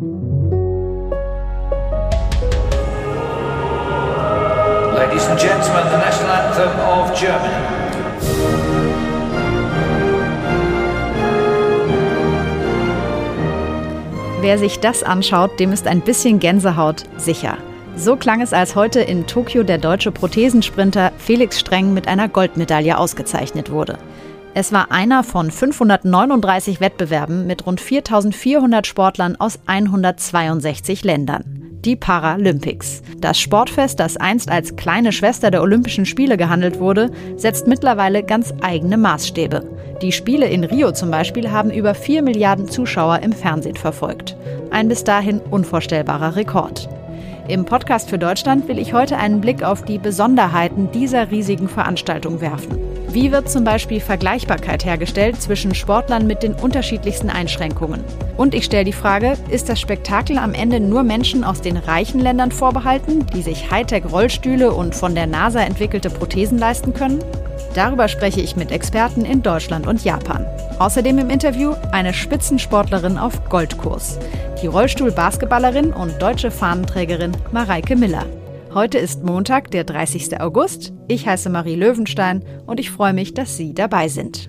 Ladies and gentlemen, the national anthem of Germany. Wer sich das anschaut, dem ist ein bisschen Gänsehaut sicher. So klang es, als heute in Tokio der deutsche Prothesensprinter Felix Streng mit einer Goldmedaille ausgezeichnet wurde. Es war einer von 539 Wettbewerben mit rund 4400 Sportlern aus 162 Ländern. Die Paralympics. Das Sportfest, das einst als kleine Schwester der Olympischen Spiele gehandelt wurde, setzt mittlerweile ganz eigene Maßstäbe. Die Spiele in Rio zum Beispiel haben über 4 Milliarden Zuschauer im Fernsehen verfolgt. Ein bis dahin unvorstellbarer Rekord. Im Podcast für Deutschland will ich heute einen Blick auf die Besonderheiten dieser riesigen Veranstaltung werfen. Wie wird zum Beispiel Vergleichbarkeit hergestellt zwischen Sportlern mit den unterschiedlichsten Einschränkungen? Und ich stelle die Frage, ist das Spektakel am Ende nur Menschen aus den reichen Ländern vorbehalten, die sich Hightech-Rollstühle und von der NASA entwickelte Prothesen leisten können? Darüber spreche ich mit Experten in Deutschland und Japan. Außerdem im Interview eine Spitzensportlerin auf Goldkurs, die Rollstuhl-Basketballerin und deutsche Fahnenträgerin Mareike Miller. Heute ist Montag, der 30. August. Ich heiße Marie Löwenstein und ich freue mich, dass Sie dabei sind.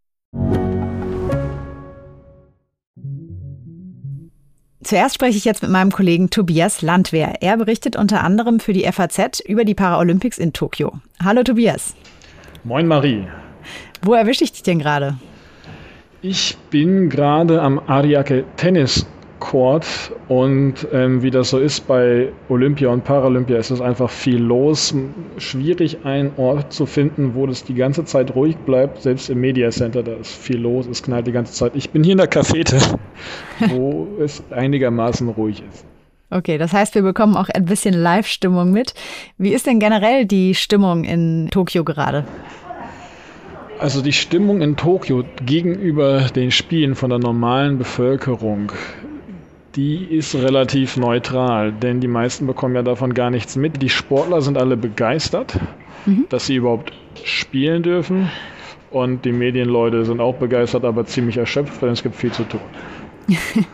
Zuerst spreche ich jetzt mit meinem Kollegen Tobias Landwehr. Er berichtet unter anderem für die FAZ über die Paralympics in Tokio. Hallo Tobias. Moin Marie. Wo erwische ich dich denn gerade? Ich bin gerade am Ariake Tennis Court und ähm, wie das so ist bei Olympia und Paralympia ist es einfach viel los. Schwierig einen Ort zu finden, wo das die ganze Zeit ruhig bleibt. Selbst im Media Center, da ist viel los, es knallt die ganze Zeit. Ich bin hier in der Cafete, wo es einigermaßen ruhig ist. Okay, das heißt, wir bekommen auch ein bisschen Live-Stimmung mit. Wie ist denn generell die Stimmung in Tokio gerade? Also die Stimmung in Tokio gegenüber den Spielen von der normalen Bevölkerung die ist relativ neutral, denn die meisten bekommen ja davon gar nichts mit. Die Sportler sind alle begeistert, mhm. dass sie überhaupt spielen dürfen. Und die Medienleute sind auch begeistert, aber ziemlich erschöpft, denn es gibt viel zu tun.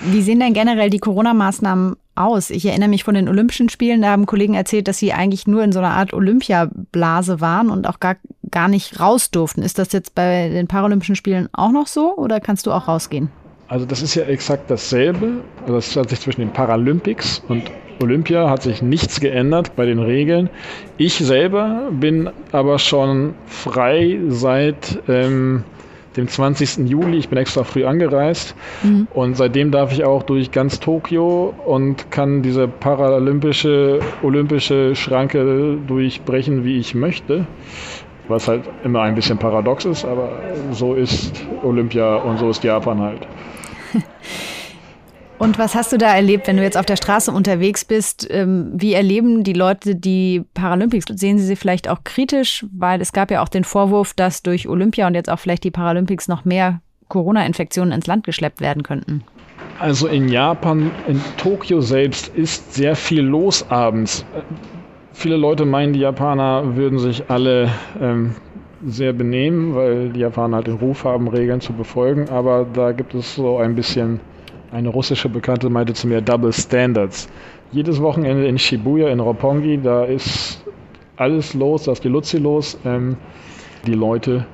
Wie sehen denn generell die Corona-Maßnahmen aus? Ich erinnere mich von den Olympischen Spielen, da haben Kollegen erzählt, dass sie eigentlich nur in so einer Art Olympiablase waren und auch gar, gar nicht raus durften. Ist das jetzt bei den Paralympischen Spielen auch noch so oder kannst du auch rausgehen? Also das ist ja exakt dasselbe. Also das hat sich zwischen den Paralympics und Olympia hat sich nichts geändert bei den Regeln. Ich selber bin aber schon frei seit ähm, dem 20. Juli. Ich bin extra früh angereist mhm. und seitdem darf ich auch durch ganz Tokio und kann diese paralympische, olympische Schranke durchbrechen, wie ich möchte. Was halt immer ein bisschen paradox ist, aber so ist Olympia und so ist Japan halt. Und was hast du da erlebt, wenn du jetzt auf der Straße unterwegs bist? Ähm, wie erleben die Leute die Paralympics? Sehen sie sie vielleicht auch kritisch? Weil es gab ja auch den Vorwurf, dass durch Olympia und jetzt auch vielleicht die Paralympics noch mehr Corona-Infektionen ins Land geschleppt werden könnten. Also in Japan, in Tokio selbst ist sehr viel los abends. Viele Leute meinen, die Japaner würden sich alle ähm, sehr benehmen, weil die Japaner halt den Ruf haben, Regeln zu befolgen. Aber da gibt es so ein bisschen, eine russische Bekannte meinte zu mir, Double Standards. Jedes Wochenende in Shibuya, in Roppongi, da ist alles los, da ist die Luzi los. Ähm, die Leute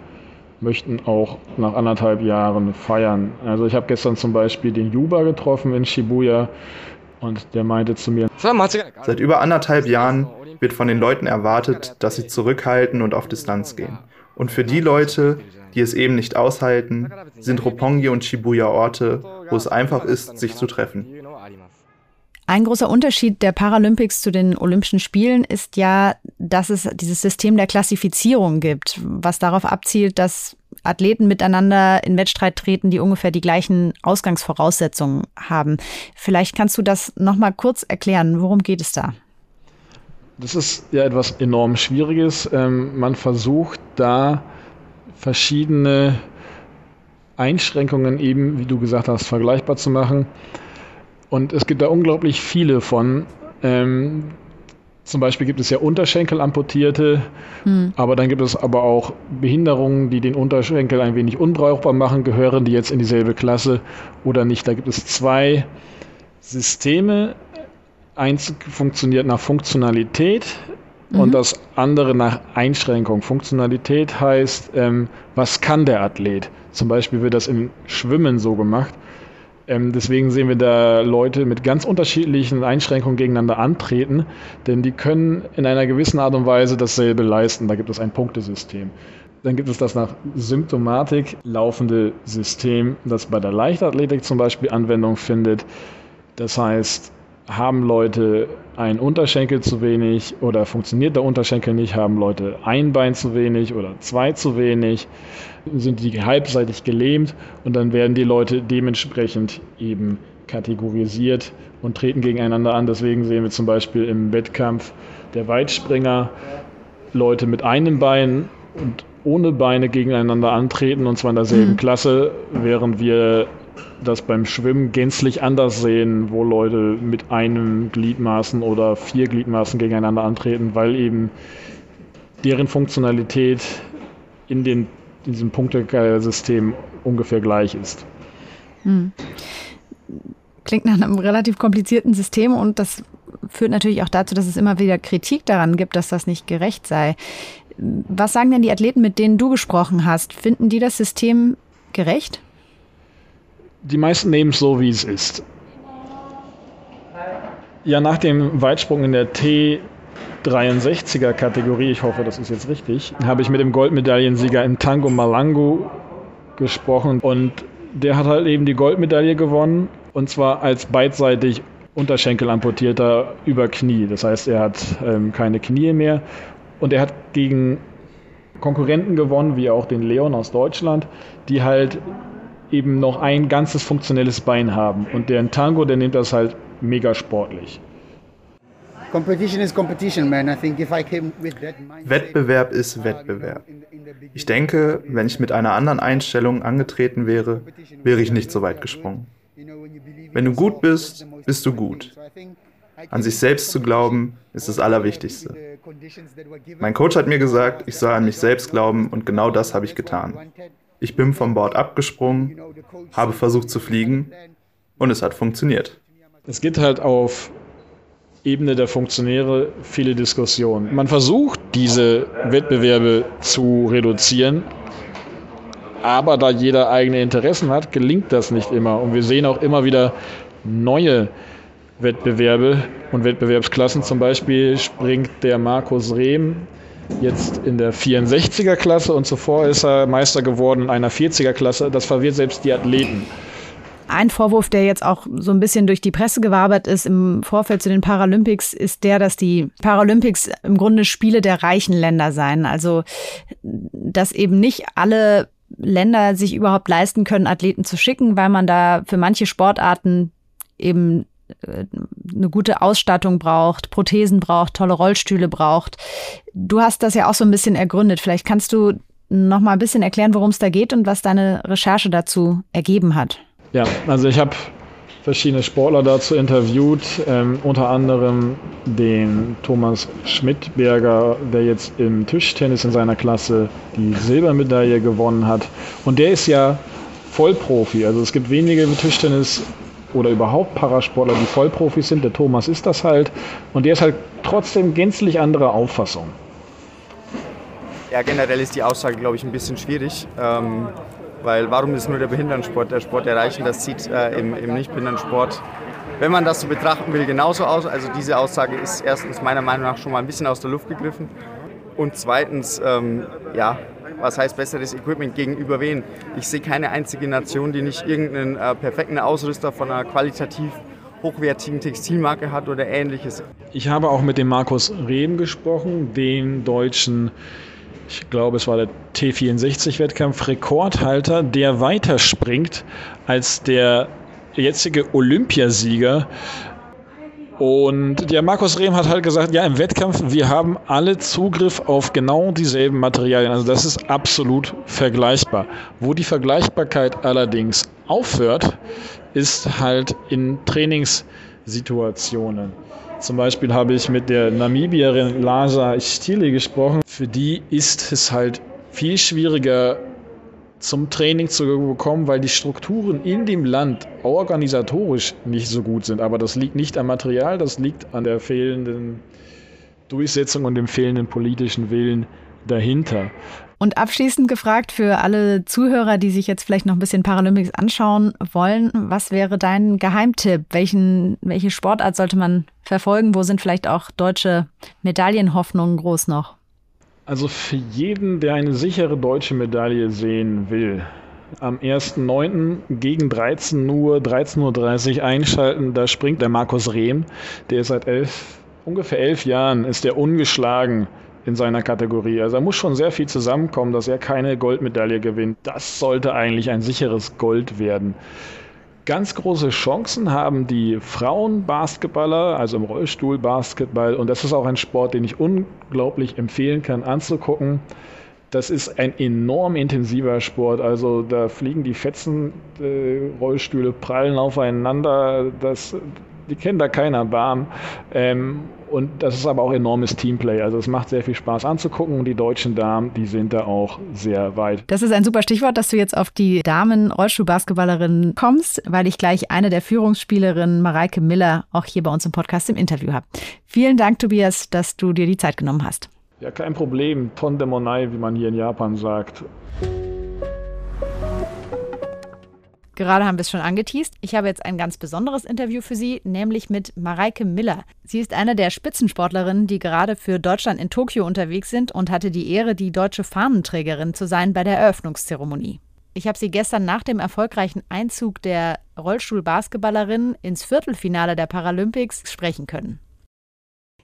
möchten auch nach anderthalb Jahren feiern. Also ich habe gestern zum Beispiel den Juba getroffen in Shibuya und der meinte zu mir, seit über anderthalb Jahren wird von den Leuten erwartet, dass sie zurückhalten und auf Distanz gehen. Und für die Leute, die es eben nicht aushalten, sind Roppongi und Shibuya Orte, wo es einfach ist, sich zu treffen. Ein großer Unterschied der Paralympics zu den Olympischen Spielen ist ja, dass es dieses System der Klassifizierung gibt, was darauf abzielt, dass Athleten miteinander in Wettstreit treten, die ungefähr die gleichen Ausgangsvoraussetzungen haben. Vielleicht kannst du das nochmal kurz erklären. Worum geht es da? Das ist ja etwas enorm Schwieriges. Ähm, man versucht da verschiedene Einschränkungen eben, wie du gesagt hast, vergleichbar zu machen. Und es gibt da unglaublich viele von. Ähm, zum Beispiel gibt es ja Unterschenkelamputierte, hm. aber dann gibt es aber auch Behinderungen, die den Unterschenkel ein wenig unbrauchbar machen. Gehören die jetzt in dieselbe Klasse oder nicht? Da gibt es zwei Systeme. Eins funktioniert nach Funktionalität mhm. und das andere nach Einschränkung. Funktionalität heißt, ähm, was kann der Athlet? Zum Beispiel wird das im Schwimmen so gemacht. Ähm, deswegen sehen wir da Leute mit ganz unterschiedlichen Einschränkungen gegeneinander antreten, denn die können in einer gewissen Art und Weise dasselbe leisten. Da gibt es ein Punktesystem. Dann gibt es das nach Symptomatik laufende System, das bei der Leichtathletik zum Beispiel Anwendung findet. Das heißt, haben Leute ein Unterschenkel zu wenig oder funktioniert der Unterschenkel nicht, haben Leute ein Bein zu wenig oder zwei zu wenig, sind die halbseitig gelähmt und dann werden die Leute dementsprechend eben kategorisiert und treten gegeneinander an. Deswegen sehen wir zum Beispiel im Wettkampf der Weitspringer Leute mit einem Bein und ohne Beine gegeneinander antreten und zwar in derselben mhm. Klasse, während wir das beim Schwimmen gänzlich anders sehen, wo Leute mit einem Gliedmaßen oder vier Gliedmaßen gegeneinander antreten, weil eben deren Funktionalität in, den, in diesem Punktesystem ungefähr gleich ist. Hm. Klingt nach einem relativ komplizierten System und das führt natürlich auch dazu, dass es immer wieder Kritik daran gibt, dass das nicht gerecht sei. Was sagen denn die Athleten, mit denen du gesprochen hast? Finden die das System gerecht? Die meisten nehmen es so, wie es ist. Ja, nach dem Weitsprung in der T63er Kategorie, ich hoffe, das ist jetzt richtig, habe ich mit dem Goldmedaillensieger im Tango Malangu gesprochen und der hat halt eben die Goldmedaille gewonnen und zwar als beidseitig Unterschenkelamputierter über Knie. Das heißt, er hat ähm, keine Knie mehr und er hat gegen Konkurrenten gewonnen, wie auch den Leon aus Deutschland, die halt eben noch ein ganzes funktionelles Bein haben. Und der Tango, der nimmt das halt mega sportlich. Wettbewerb ist Wettbewerb. Ich denke, wenn ich mit einer anderen Einstellung angetreten wäre, wäre ich nicht so weit gesprungen. Wenn du gut bist, bist du gut. An sich selbst zu glauben, ist das Allerwichtigste. Mein Coach hat mir gesagt, ich soll an mich selbst glauben und genau das habe ich getan. Ich bin vom Bord abgesprungen, habe versucht zu fliegen und es hat funktioniert. Es gibt halt auf Ebene der Funktionäre viele Diskussionen. Man versucht, diese Wettbewerbe zu reduzieren, aber da jeder eigene Interessen hat, gelingt das nicht immer. Und wir sehen auch immer wieder neue Wettbewerbe und Wettbewerbsklassen. Zum Beispiel springt der Markus Rehm jetzt in der 64er Klasse und zuvor ist er Meister geworden in einer 40er Klasse. Das verwirrt selbst die Athleten. Ein Vorwurf, der jetzt auch so ein bisschen durch die Presse gewabert ist im Vorfeld zu den Paralympics, ist der, dass die Paralympics im Grunde Spiele der reichen Länder seien. Also, dass eben nicht alle Länder sich überhaupt leisten können, Athleten zu schicken, weil man da für manche Sportarten eben eine gute Ausstattung braucht, Prothesen braucht, tolle Rollstühle braucht. Du hast das ja auch so ein bisschen ergründet. Vielleicht kannst du noch mal ein bisschen erklären, worum es da geht und was deine Recherche dazu ergeben hat. Ja, also ich habe verschiedene Sportler dazu interviewt, ähm, unter anderem den Thomas Schmidberger, der jetzt im Tischtennis in seiner Klasse die Silbermedaille gewonnen hat. Und der ist ja Vollprofi. Also es gibt wenige Tischtennis oder überhaupt Parasportler, die Vollprofis sind. Der Thomas ist das halt. Und der ist halt trotzdem gänzlich andere Auffassung. Ja, generell ist die Aussage, glaube ich, ein bisschen schwierig. Ähm, weil warum ist nur der Behindertensport der Sport erreichen? Das sieht äh, im, im Nicht-Behindertensport, wenn man das so betrachten will, genauso aus. Also diese Aussage ist erstens meiner Meinung nach schon mal ein bisschen aus der Luft gegriffen. Und zweitens, ähm, ja, was heißt besseres Equipment gegenüber wen? Ich sehe keine einzige Nation, die nicht irgendeinen äh, perfekten Ausrüster von einer qualitativ hochwertigen Textilmarke hat oder ähnliches. Ich habe auch mit dem Markus Rehm gesprochen, den deutschen ich glaube, es war der T64-Wettkampf, Rekordhalter, der weiterspringt als der jetzige Olympiasieger. Und ja, Markus Rehm hat halt gesagt, ja, im Wettkampf, wir haben alle Zugriff auf genau dieselben Materialien. Also das ist absolut vergleichbar. Wo die Vergleichbarkeit allerdings aufhört, ist halt in Trainingssituationen. Zum Beispiel habe ich mit der Namibierin Lasa Stili gesprochen. Für die ist es halt viel schwieriger, zum Training zu bekommen, weil die Strukturen in dem Land organisatorisch nicht so gut sind. Aber das liegt nicht am Material, das liegt an der fehlenden Durchsetzung und dem fehlenden politischen Willen dahinter. Und abschließend gefragt für alle Zuhörer, die sich jetzt vielleicht noch ein bisschen Paralympics anschauen wollen, was wäre dein Geheimtipp? Welchen, welche Sportart sollte man verfolgen? Wo sind vielleicht auch deutsche Medaillenhoffnungen groß noch? Also für jeden, der eine sichere deutsche Medaille sehen will, am 1.9. gegen 13 Uhr, 13.30 Uhr einschalten. Da springt der Markus Rehm. Der ist seit elf, ungefähr elf Jahren, ist der ungeschlagen in seiner Kategorie. Also da muss schon sehr viel zusammenkommen, dass er keine Goldmedaille gewinnt. Das sollte eigentlich ein sicheres Gold werden. Ganz große Chancen haben die Frauenbasketballer, also im Rollstuhlbasketball. Und das ist auch ein Sport, den ich unglaublich empfehlen kann anzugucken. Das ist ein enorm intensiver Sport. Also da fliegen die Fetzen, äh, Rollstühle prallen aufeinander. Das, die kennen da keiner Barm. Ähm, und das ist aber auch enormes Teamplay. Also es macht sehr viel Spaß anzugucken und die deutschen Damen, die sind da auch sehr weit. Das ist ein super Stichwort, dass du jetzt auf die Damen-Rollstuhl-Basketballerinnen kommst, weil ich gleich eine der Führungsspielerinnen, Mareike Miller, auch hier bei uns im Podcast im Interview habe. Vielen Dank, Tobias, dass du dir die Zeit genommen hast. Ja, kein Problem. Ton de Monai, wie man hier in Japan sagt. Gerade haben wir es schon angeteased. Ich habe jetzt ein ganz besonderes Interview für Sie, nämlich mit Mareike Miller. Sie ist eine der Spitzensportlerinnen, die gerade für Deutschland in Tokio unterwegs sind und hatte die Ehre, die deutsche Fahnenträgerin zu sein bei der Eröffnungszeremonie. Ich habe sie gestern nach dem erfolgreichen Einzug der Rollstuhl-Basketballerin ins Viertelfinale der Paralympics sprechen können.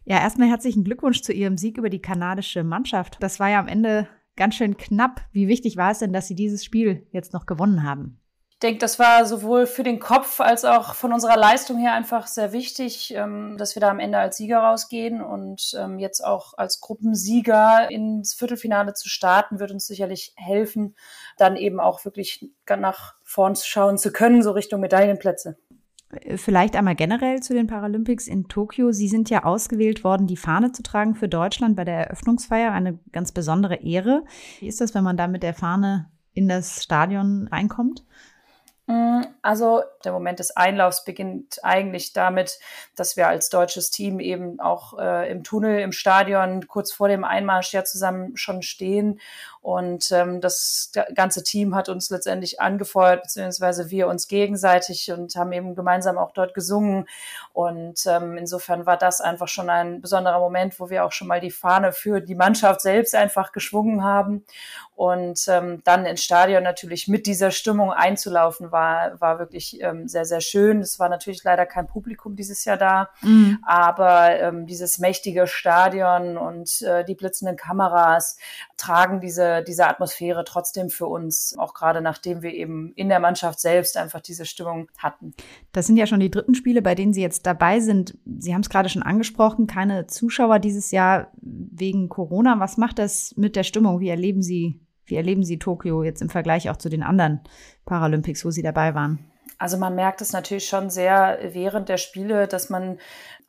Ja, erstmal herzlichen Glückwunsch zu Ihrem Sieg über die kanadische Mannschaft. Das war ja am Ende ganz schön knapp. Wie wichtig war es denn, dass Sie dieses Spiel jetzt noch gewonnen haben? Ich denke, das war sowohl für den Kopf als auch von unserer Leistung her einfach sehr wichtig, ähm, dass wir da am Ende als Sieger rausgehen und ähm, jetzt auch als Gruppensieger ins Viertelfinale zu starten, wird uns sicherlich helfen, dann eben auch wirklich nach vorn schauen zu können, so Richtung Medaillenplätze. Vielleicht einmal generell zu den Paralympics in Tokio. Sie sind ja ausgewählt worden, die Fahne zu tragen für Deutschland bei der Eröffnungsfeier. Eine ganz besondere Ehre. Wie ist das, wenn man da mit der Fahne in das Stadion reinkommt? Mm, also der Moment des Einlaufs beginnt eigentlich damit, dass wir als deutsches Team eben auch äh, im Tunnel, im Stadion kurz vor dem Einmarsch ja zusammen schon stehen. Und ähm, das ganze Team hat uns letztendlich angefeuert, beziehungsweise wir uns gegenseitig und haben eben gemeinsam auch dort gesungen. Und ähm, insofern war das einfach schon ein besonderer Moment, wo wir auch schon mal die Fahne für die Mannschaft selbst einfach geschwungen haben. Und ähm, dann ins Stadion natürlich mit dieser Stimmung einzulaufen, war, war wirklich ähm, sehr, sehr schön. Es war natürlich leider kein Publikum dieses Jahr da, mhm. aber ähm, dieses mächtige Stadion und äh, die blitzenden Kameras tragen diese, diese Atmosphäre trotzdem für uns, auch gerade nachdem wir eben in der Mannschaft selbst einfach diese Stimmung hatten. Das sind ja schon die dritten Spiele, bei denen Sie jetzt dabei sind. Sie haben es gerade schon angesprochen, keine Zuschauer dieses Jahr wegen Corona. Was macht das mit der Stimmung? Wie erleben Sie wie erleben Sie Tokio jetzt im Vergleich auch zu den anderen Paralympics, wo Sie dabei waren? Also man merkt es natürlich schon sehr während der Spiele, dass man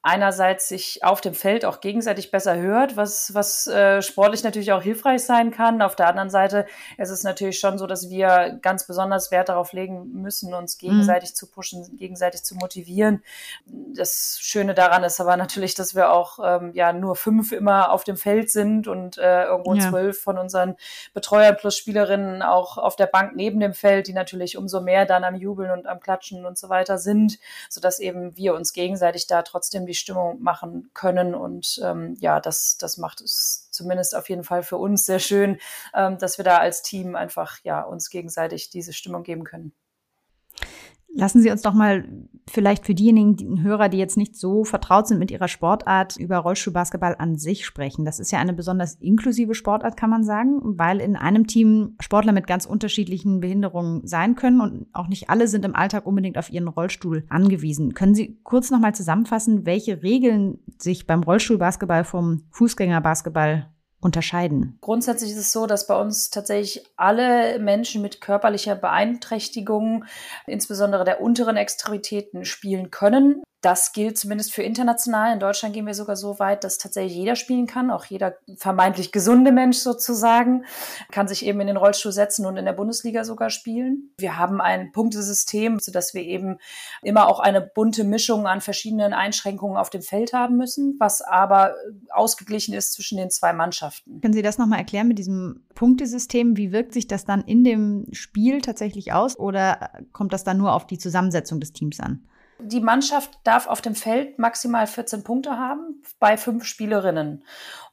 einerseits sich auf dem Feld auch gegenseitig besser hört, was, was äh, sportlich natürlich auch hilfreich sein kann. Auf der anderen Seite ist es natürlich schon so, dass wir ganz besonders Wert darauf legen müssen, uns mhm. gegenseitig mhm. zu pushen, gegenseitig zu motivieren. Das Schöne daran ist aber natürlich, dass wir auch ähm, ja nur fünf immer auf dem Feld sind und äh, irgendwo ja. zwölf von unseren Betreuern plus Spielerinnen auch auf der Bank neben dem Feld, die natürlich umso mehr dann am Jubeln und am Klatschen und so weiter sind, sodass eben wir uns gegenseitig da trotzdem die Stimmung machen können. Und ähm, ja, das, das macht es zumindest auf jeden Fall für uns sehr schön, ähm, dass wir da als Team einfach ja uns gegenseitig diese Stimmung geben können. Lassen Sie uns doch mal Vielleicht für diejenigen die Hörer, die jetzt nicht so vertraut sind mit ihrer Sportart, über Rollstuhlbasketball an sich sprechen. Das ist ja eine besonders inklusive Sportart, kann man sagen, weil in einem Team Sportler mit ganz unterschiedlichen Behinderungen sein können und auch nicht alle sind im Alltag unbedingt auf ihren Rollstuhl angewiesen. Können Sie kurz nochmal zusammenfassen, welche Regeln sich beim Rollstuhlbasketball vom Fußgängerbasketball unterscheiden? Grundsätzlich ist es so, dass bei uns tatsächlich alle Menschen mit körperlicher Beeinträchtigung, insbesondere der unteren Extremitäten, spielen können. Das gilt zumindest für international. In Deutschland gehen wir sogar so weit, dass tatsächlich jeder spielen kann, auch jeder vermeintlich gesunde Mensch sozusagen, kann sich eben in den Rollstuhl setzen und in der Bundesliga sogar spielen. Wir haben ein Punktesystem, sodass wir eben immer auch eine bunte Mischung an verschiedenen Einschränkungen auf dem Feld haben müssen, was aber ausgeglichen ist zwischen den zwei Mannschaften. Können Sie das nochmal erklären mit diesem Punktesystem? Wie wirkt sich das dann in dem Spiel tatsächlich aus oder kommt das dann nur auf die Zusammensetzung des Teams an? Die Mannschaft darf auf dem Feld maximal 14 Punkte haben bei fünf Spielerinnen.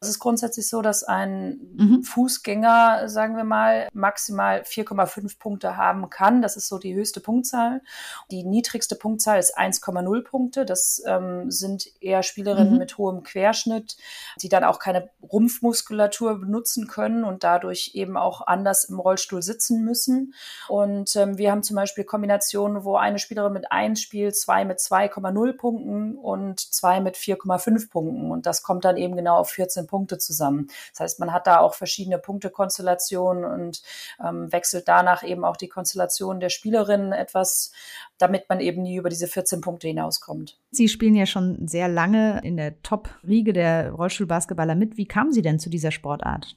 Es ist grundsätzlich so, dass ein mhm. Fußgänger, sagen wir mal, maximal 4,5 Punkte haben kann. Das ist so die höchste Punktzahl. Die niedrigste Punktzahl ist 1,0 Punkte. Das ähm, sind eher Spielerinnen mhm. mit hohem Querschnitt, die dann auch keine Rumpfmuskulatur benutzen können und dadurch eben auch anders im Rollstuhl sitzen müssen. Und ähm, wir haben zum Beispiel Kombinationen, wo eine Spielerin mit 1 spielt, zwei zwei mit 2,0 Punkten und zwei mit 4,5 Punkten. Und das kommt dann eben genau auf 14 Punkte zusammen. Das heißt, man hat da auch verschiedene Punktekonstellationen und ähm, wechselt danach eben auch die Konstellation der Spielerinnen etwas, damit man eben nie über diese 14 Punkte hinauskommt. Sie spielen ja schon sehr lange in der Top-Riege der Rollstuhlbasketballer mit. Wie kamen Sie denn zu dieser Sportart?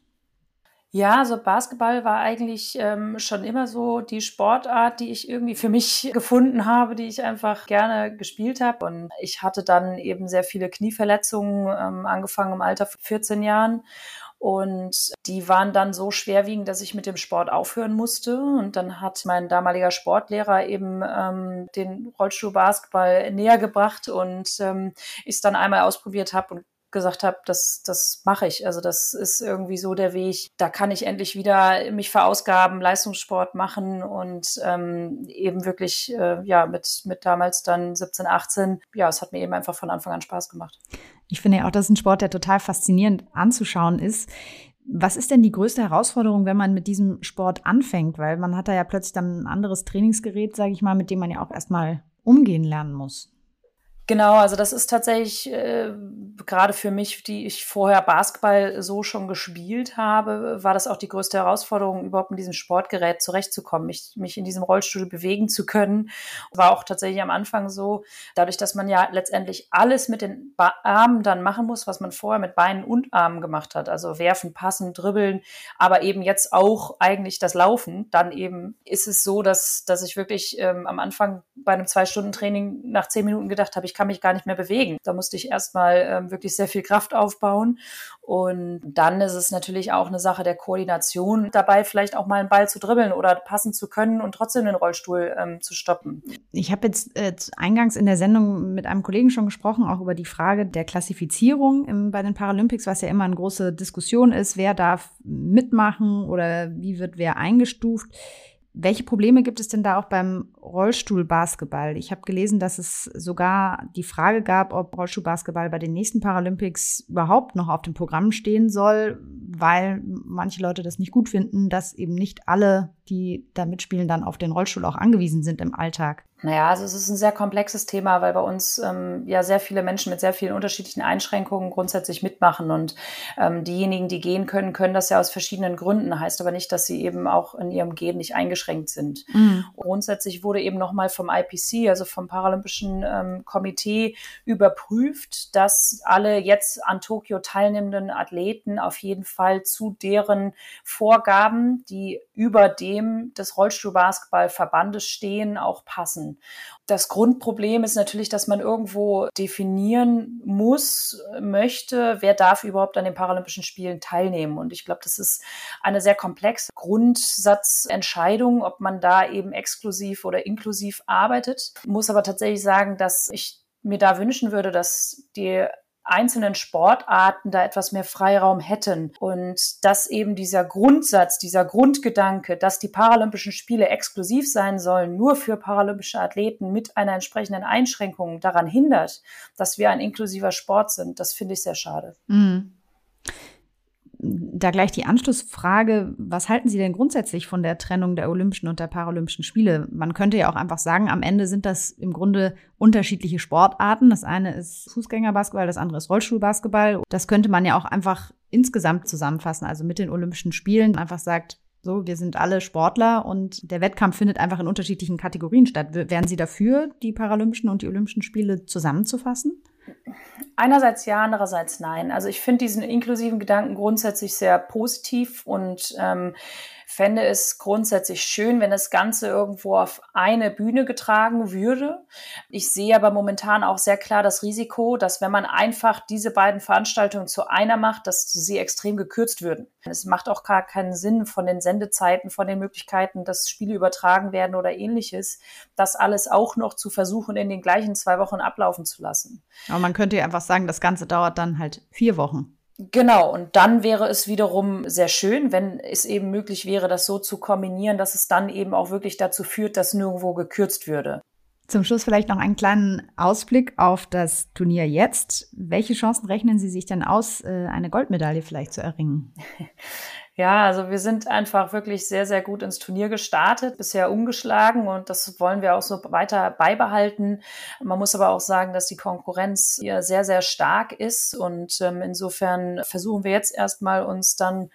Ja, also Basketball war eigentlich ähm, schon immer so die Sportart, die ich irgendwie für mich gefunden habe, die ich einfach gerne gespielt habe. Und ich hatte dann eben sehr viele Knieverletzungen, ähm, angefangen im Alter von 14 Jahren. Und die waren dann so schwerwiegend, dass ich mit dem Sport aufhören musste. Und dann hat mein damaliger Sportlehrer eben ähm, den Rollstuhlbasketball näher gebracht und ähm, ich es dann einmal ausprobiert habe und gesagt habe, das, das mache ich. Also das ist irgendwie so der Weg. Da kann ich endlich wieder mich verausgaben, Leistungssport machen und ähm, eben wirklich, äh, ja, mit, mit damals dann 17, 18, ja, es hat mir eben einfach von Anfang an Spaß gemacht. Ich finde ja auch, dass ein Sport, der total faszinierend anzuschauen ist. Was ist denn die größte Herausforderung, wenn man mit diesem Sport anfängt? Weil man hat da ja plötzlich dann ein anderes Trainingsgerät, sage ich mal, mit dem man ja auch erstmal umgehen lernen muss. Genau, also das ist tatsächlich äh, gerade für mich, die ich vorher Basketball so schon gespielt habe, war das auch die größte Herausforderung, überhaupt mit diesem Sportgerät zurechtzukommen, mich, mich in diesem Rollstuhl bewegen zu können. War auch tatsächlich am Anfang so, dadurch, dass man ja letztendlich alles mit den ba Armen dann machen muss, was man vorher mit Beinen und Armen gemacht hat. Also werfen, passen, dribbeln, aber eben jetzt auch eigentlich das Laufen. Dann eben ist es so, dass, dass ich wirklich ähm, am Anfang bei einem Zwei-Stunden-Training nach zehn Minuten gedacht habe, ich kann mich gar nicht mehr bewegen. Da musste ich erstmal ähm, wirklich sehr viel Kraft aufbauen. Und dann ist es natürlich auch eine Sache der Koordination, dabei vielleicht auch mal einen Ball zu dribbeln oder passen zu können und trotzdem den Rollstuhl ähm, zu stoppen. Ich habe jetzt äh, eingangs in der Sendung mit einem Kollegen schon gesprochen, auch über die Frage der Klassifizierung im, bei den Paralympics, was ja immer eine große Diskussion ist, wer darf mitmachen oder wie wird wer eingestuft. Welche Probleme gibt es denn da auch beim Rollstuhlbasketball? Ich habe gelesen, dass es sogar die Frage gab, ob Rollstuhlbasketball bei den nächsten Paralympics überhaupt noch auf dem Programm stehen soll, weil manche Leute das nicht gut finden, dass eben nicht alle, die da mitspielen, dann auf den Rollstuhl auch angewiesen sind im Alltag. Naja, also es ist ein sehr komplexes Thema, weil bei uns ähm, ja sehr viele Menschen mit sehr vielen unterschiedlichen Einschränkungen grundsätzlich mitmachen. Und ähm, diejenigen, die gehen können, können das ja aus verschiedenen Gründen. Heißt aber nicht, dass sie eben auch in ihrem Gehen nicht eingeschränkt sind. Mhm. Grundsätzlich wurde eben nochmal vom IPC, also vom Paralympischen ähm, Komitee, überprüft, dass alle jetzt an Tokio teilnehmenden Athleten auf jeden Fall zu deren Vorgaben, die über dem des Rollstuhlbasketballverbandes stehen, auch passen. Das Grundproblem ist natürlich, dass man irgendwo definieren muss, möchte, wer darf überhaupt an den Paralympischen Spielen teilnehmen. Und ich glaube, das ist eine sehr komplexe Grundsatzentscheidung, ob man da eben exklusiv oder inklusiv arbeitet. Muss aber tatsächlich sagen, dass ich mir da wünschen würde, dass die einzelnen Sportarten da etwas mehr Freiraum hätten und dass eben dieser Grundsatz, dieser Grundgedanke, dass die Paralympischen Spiele exklusiv sein sollen, nur für paralympische Athleten mit einer entsprechenden Einschränkung daran hindert, dass wir ein inklusiver Sport sind, das finde ich sehr schade. Mhm da gleich die Anschlussfrage, was halten Sie denn grundsätzlich von der Trennung der Olympischen und der Paralympischen Spiele? Man könnte ja auch einfach sagen, am Ende sind das im Grunde unterschiedliche Sportarten. Das eine ist Fußgängerbasketball, das andere ist Rollstuhlbasketball. Das könnte man ja auch einfach insgesamt zusammenfassen, also mit den Olympischen Spielen einfach sagt, so, wir sind alle Sportler und der Wettkampf findet einfach in unterschiedlichen Kategorien statt. Wären Sie dafür, die Paralympischen und die Olympischen Spiele zusammenzufassen? Einerseits ja, andererseits nein. Also ich finde diesen inklusiven Gedanken grundsätzlich sehr positiv und ähm, fände es grundsätzlich schön, wenn das Ganze irgendwo auf eine Bühne getragen würde. Ich sehe aber momentan auch sehr klar das Risiko, dass wenn man einfach diese beiden Veranstaltungen zu einer macht, dass sie extrem gekürzt würden. Es macht auch gar keinen Sinn von den Sendezeiten, von den Möglichkeiten, dass Spiele übertragen werden oder ähnliches, das alles auch noch zu versuchen, in den gleichen zwei Wochen ablaufen zu lassen. Aber man könnte ja einfach sagen, das Ganze dauert dann halt vier Wochen. Genau, und dann wäre es wiederum sehr schön, wenn es eben möglich wäre, das so zu kombinieren, dass es dann eben auch wirklich dazu führt, dass nirgendwo gekürzt würde. Zum Schluss vielleicht noch einen kleinen Ausblick auf das Turnier jetzt. Welche Chancen rechnen Sie sich denn aus, äh, eine Goldmedaille vielleicht zu erringen? Ja, also wir sind einfach wirklich sehr, sehr gut ins Turnier gestartet, bisher umgeschlagen und das wollen wir auch so weiter beibehalten. Man muss aber auch sagen, dass die Konkurrenz hier sehr, sehr stark ist und ähm, insofern versuchen wir jetzt erstmal uns dann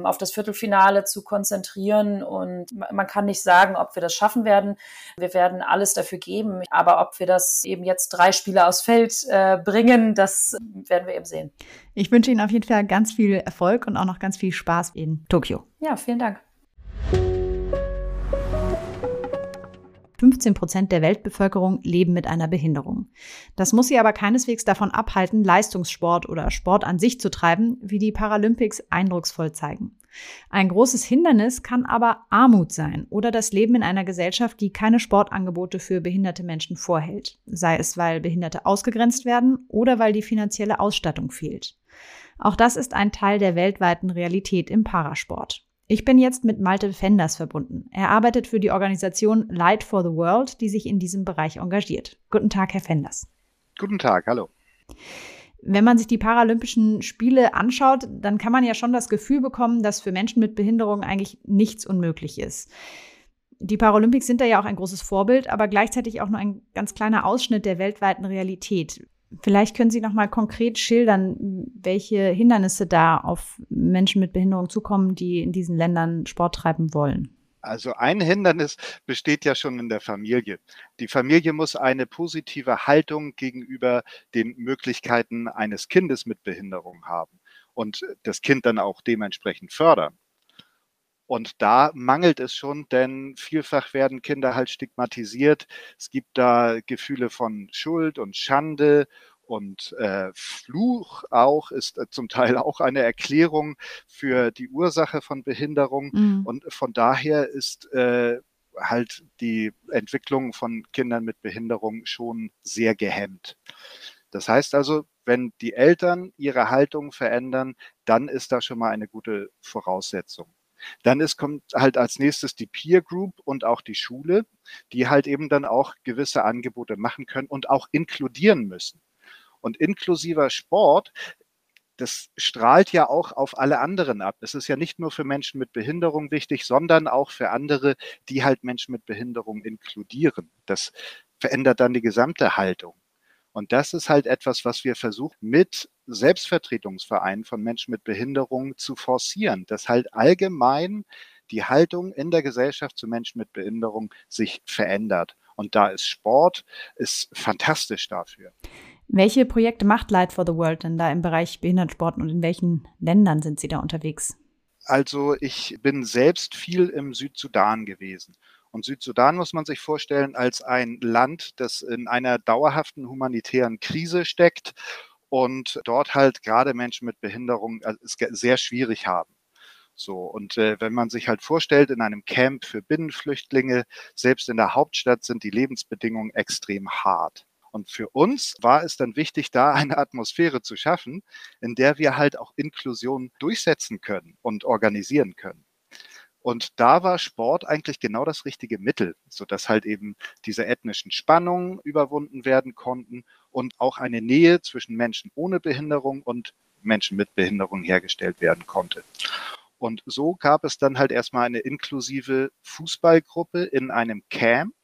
auf das Viertelfinale zu konzentrieren. Und man kann nicht sagen, ob wir das schaffen werden. Wir werden alles dafür geben. Aber ob wir das eben jetzt drei Spiele aufs Feld äh, bringen, das werden wir eben sehen. Ich wünsche Ihnen auf jeden Fall ganz viel Erfolg und auch noch ganz viel Spaß in Tokio. Ja, vielen Dank. 15 Prozent der Weltbevölkerung leben mit einer Behinderung. Das muss sie aber keineswegs davon abhalten, Leistungssport oder Sport an sich zu treiben, wie die Paralympics eindrucksvoll zeigen. Ein großes Hindernis kann aber Armut sein oder das Leben in einer Gesellschaft, die keine Sportangebote für behinderte Menschen vorhält, sei es weil Behinderte ausgegrenzt werden oder weil die finanzielle Ausstattung fehlt. Auch das ist ein Teil der weltweiten Realität im Parasport. Ich bin jetzt mit Malte Fenders verbunden. Er arbeitet für die Organisation Light for the World, die sich in diesem Bereich engagiert. Guten Tag, Herr Fenders. Guten Tag, hallo. Wenn man sich die Paralympischen Spiele anschaut, dann kann man ja schon das Gefühl bekommen, dass für Menschen mit Behinderung eigentlich nichts unmöglich ist. Die Paralympics sind da ja auch ein großes Vorbild, aber gleichzeitig auch nur ein ganz kleiner Ausschnitt der weltweiten Realität. Vielleicht können Sie noch mal konkret schildern, welche Hindernisse da auf Menschen mit Behinderung zukommen, die in diesen Ländern Sport treiben wollen. Also ein Hindernis besteht ja schon in der Familie. Die Familie muss eine positive Haltung gegenüber den Möglichkeiten eines Kindes mit Behinderung haben und das Kind dann auch dementsprechend fördern. Und da mangelt es schon, denn vielfach werden Kinder halt stigmatisiert. Es gibt da Gefühle von Schuld und Schande und äh, Fluch auch ist äh, zum Teil auch eine Erklärung für die Ursache von Behinderung. Mhm. Und von daher ist äh, halt die Entwicklung von Kindern mit Behinderung schon sehr gehemmt. Das heißt also, wenn die Eltern ihre Haltung verändern, dann ist da schon mal eine gute Voraussetzung. Dann ist, kommt halt als nächstes die Peer Group und auch die Schule, die halt eben dann auch gewisse Angebote machen können und auch inkludieren müssen. Und inklusiver Sport, das strahlt ja auch auf alle anderen ab. Es ist ja nicht nur für Menschen mit Behinderung wichtig, sondern auch für andere, die halt Menschen mit Behinderung inkludieren. Das verändert dann die gesamte Haltung. Und das ist halt etwas, was wir versuchen mit Selbstvertretungsvereinen von Menschen mit Behinderung zu forcieren, dass halt allgemein die Haltung in der Gesellschaft zu Menschen mit Behinderung sich verändert. Und da ist Sport ist fantastisch dafür. Welche Projekte macht Light for the World denn da im Bereich Behindertensport und in welchen Ländern sind Sie da unterwegs? Also ich bin selbst viel im Südsudan gewesen und Südsudan muss man sich vorstellen als ein Land, das in einer dauerhaften humanitären Krise steckt und dort halt gerade Menschen mit Behinderung äh, es sehr schwierig haben. So, und äh, wenn man sich halt vorstellt, in einem Camp für Binnenflüchtlinge, selbst in der Hauptstadt sind die Lebensbedingungen extrem hart. Und für uns war es dann wichtig, da eine Atmosphäre zu schaffen, in der wir halt auch Inklusion durchsetzen können und organisieren können. Und da war Sport eigentlich genau das richtige Mittel, sodass halt eben diese ethnischen Spannungen überwunden werden konnten und auch eine Nähe zwischen Menschen ohne Behinderung und Menschen mit Behinderung hergestellt werden konnte. Und so gab es dann halt erstmal eine inklusive Fußballgruppe in einem Camp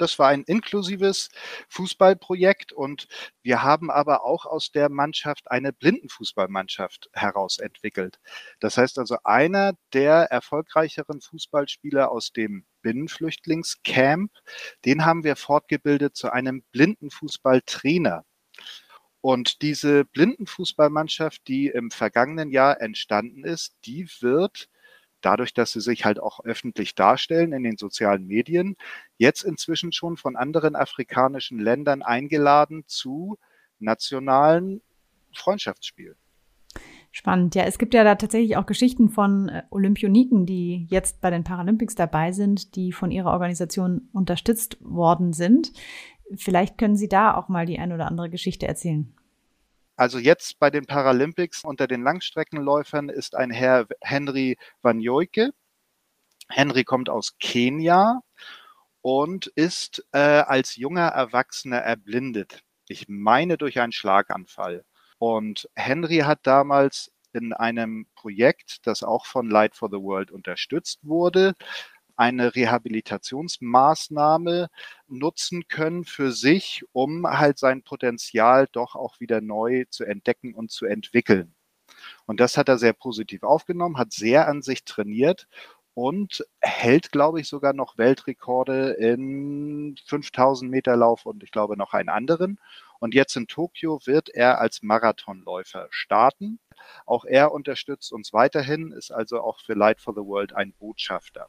das war ein inklusives Fußballprojekt und wir haben aber auch aus der Mannschaft eine Blindenfußballmannschaft herausentwickelt. Das heißt also, einer der erfolgreicheren Fußballspieler aus dem Binnenflüchtlingscamp, den haben wir fortgebildet zu einem Blindenfußballtrainer. Und diese Blindenfußballmannschaft, die im vergangenen Jahr entstanden ist, die wird dadurch, dass sie sich halt auch öffentlich darstellen in den sozialen Medien, jetzt inzwischen schon von anderen afrikanischen Ländern eingeladen zu nationalen Freundschaftsspielen. Spannend. Ja, es gibt ja da tatsächlich auch Geschichten von äh, Olympioniken, die jetzt bei den Paralympics dabei sind, die von ihrer Organisation unterstützt worden sind. Vielleicht können Sie da auch mal die ein oder andere Geschichte erzählen. Also jetzt bei den Paralympics unter den Langstreckenläufern ist ein Herr Henry Wanyoike. Henry kommt aus Kenia und ist äh, als junger Erwachsener erblindet. Ich meine durch einen Schlaganfall. Und Henry hat damals in einem Projekt, das auch von Light for the World unterstützt wurde, eine Rehabilitationsmaßnahme nutzen können für sich, um halt sein Potenzial doch auch wieder neu zu entdecken und zu entwickeln. Und das hat er sehr positiv aufgenommen, hat sehr an sich trainiert und hält, glaube ich, sogar noch Weltrekorde in 5000 Meter Lauf und ich glaube noch einen anderen. Und jetzt in Tokio wird er als Marathonläufer starten. Auch er unterstützt uns weiterhin, ist also auch für Light for the World ein Botschafter.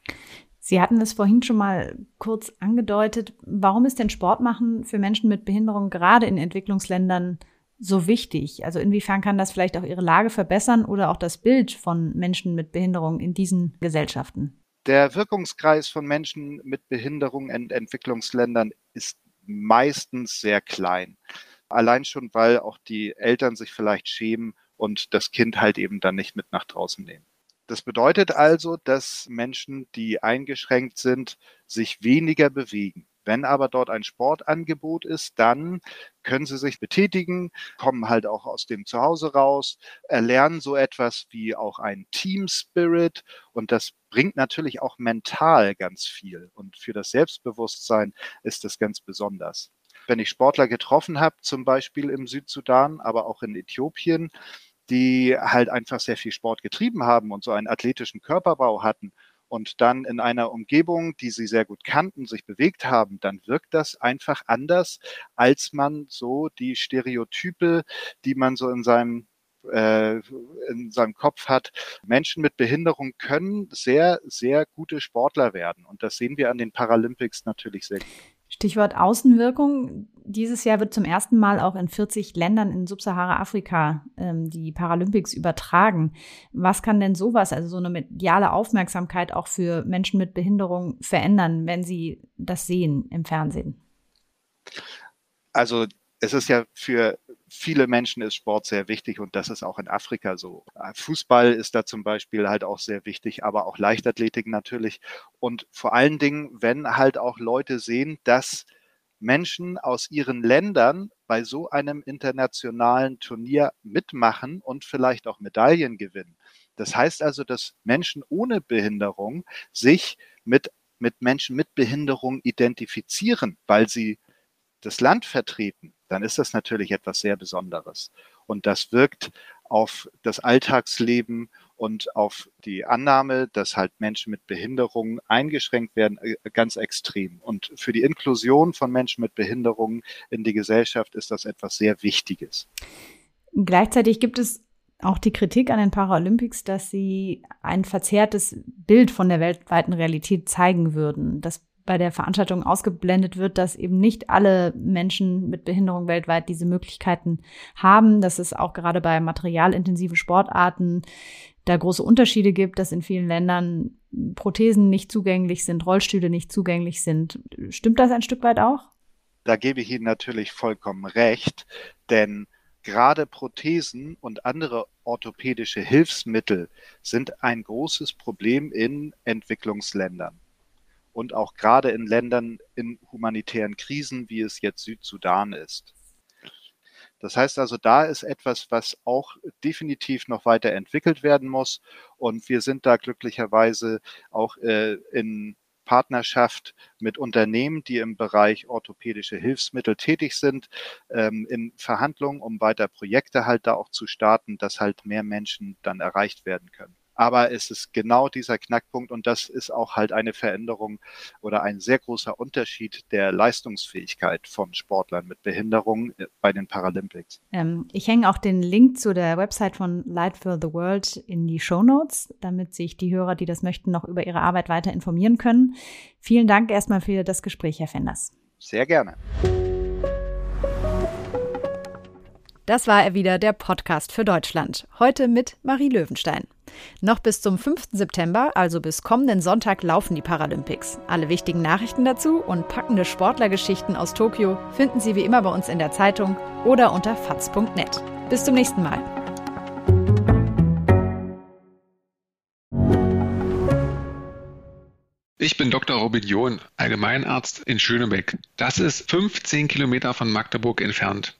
Sie hatten es vorhin schon mal kurz angedeutet. Warum ist denn Sport machen für Menschen mit Behinderung gerade in Entwicklungsländern so wichtig? Also inwiefern kann das vielleicht auch ihre Lage verbessern oder auch das Bild von Menschen mit Behinderung in diesen Gesellschaften? Der Wirkungskreis von Menschen mit Behinderung in Entwicklungsländern ist meistens sehr klein. Allein schon, weil auch die Eltern sich vielleicht schämen und das Kind halt eben dann nicht mit nach draußen nehmen. Das bedeutet also, dass Menschen, die eingeschränkt sind, sich weniger bewegen. Wenn aber dort ein Sportangebot ist, dann können sie sich betätigen, kommen halt auch aus dem Zuhause raus, erlernen so etwas wie auch ein Team Spirit und das bringt natürlich auch mental ganz viel und für das Selbstbewusstsein ist das ganz besonders. Wenn ich Sportler getroffen habe, zum Beispiel im Südsudan, aber auch in Äthiopien, die halt einfach sehr viel Sport getrieben haben und so einen athletischen Körperbau hatten und dann in einer Umgebung, die sie sehr gut kannten, sich bewegt haben, dann wirkt das einfach anders, als man so die Stereotype, die man so in seinem äh, in seinem Kopf hat. Menschen mit Behinderung können sehr, sehr gute Sportler werden. Und das sehen wir an den Paralympics natürlich sehr gut. Stichwort Außenwirkung. Dieses Jahr wird zum ersten Mal auch in 40 Ländern in Subsahara-Afrika ähm, die Paralympics übertragen. Was kann denn sowas, also so eine mediale Aufmerksamkeit auch für Menschen mit Behinderung verändern, wenn sie das sehen im Fernsehen? Also es ist ja für viele Menschen ist Sport sehr wichtig und das ist auch in Afrika so. Fußball ist da zum Beispiel halt auch sehr wichtig, aber auch Leichtathletik natürlich. Und vor allen Dingen, wenn halt auch Leute sehen, dass Menschen aus ihren Ländern bei so einem internationalen Turnier mitmachen und vielleicht auch Medaillen gewinnen. Das heißt also, dass Menschen ohne Behinderung sich mit, mit Menschen mit Behinderung identifizieren, weil sie das Land vertreten dann ist das natürlich etwas sehr Besonderes. Und das wirkt auf das Alltagsleben und auf die Annahme, dass halt Menschen mit Behinderungen eingeschränkt werden, äh, ganz extrem. Und für die Inklusion von Menschen mit Behinderungen in die Gesellschaft ist das etwas sehr Wichtiges. Gleichzeitig gibt es auch die Kritik an den Paralympics, dass sie ein verzerrtes Bild von der weltweiten Realität zeigen würden. Das bei der Veranstaltung ausgeblendet wird, dass eben nicht alle Menschen mit Behinderung weltweit diese Möglichkeiten haben, dass es auch gerade bei materialintensiven Sportarten da große Unterschiede gibt, dass in vielen Ländern Prothesen nicht zugänglich sind, Rollstühle nicht zugänglich sind. Stimmt das ein Stück weit auch? Da gebe ich Ihnen natürlich vollkommen recht, denn gerade Prothesen und andere orthopädische Hilfsmittel sind ein großes Problem in Entwicklungsländern und auch gerade in Ländern in humanitären Krisen, wie es jetzt Südsudan ist. Das heißt also, da ist etwas, was auch definitiv noch weiter entwickelt werden muss. Und wir sind da glücklicherweise auch äh, in Partnerschaft mit Unternehmen, die im Bereich orthopädische Hilfsmittel tätig sind, ähm, in Verhandlungen, um weiter Projekte halt da auch zu starten, dass halt mehr Menschen dann erreicht werden können. Aber es ist genau dieser Knackpunkt und das ist auch halt eine Veränderung oder ein sehr großer Unterschied der Leistungsfähigkeit von Sportlern mit Behinderung äh, bei den Paralympics. Ähm, ich hänge auch den Link zu der Website von Light for the World in die Show Notes, damit sich die Hörer, die das möchten, noch über ihre Arbeit weiter informieren können. Vielen Dank erstmal für das Gespräch, Herr Fenders. Sehr gerne. Das war er wieder, der Podcast für Deutschland. Heute mit Marie Löwenstein. Noch bis zum 5. September, also bis kommenden Sonntag, laufen die Paralympics. Alle wichtigen Nachrichten dazu und packende Sportlergeschichten aus Tokio finden Sie wie immer bei uns in der Zeitung oder unter faz.net. Bis zum nächsten Mal. Ich bin Dr. Robin John, Allgemeinarzt in Schönebeck. Das ist 15 Kilometer von Magdeburg entfernt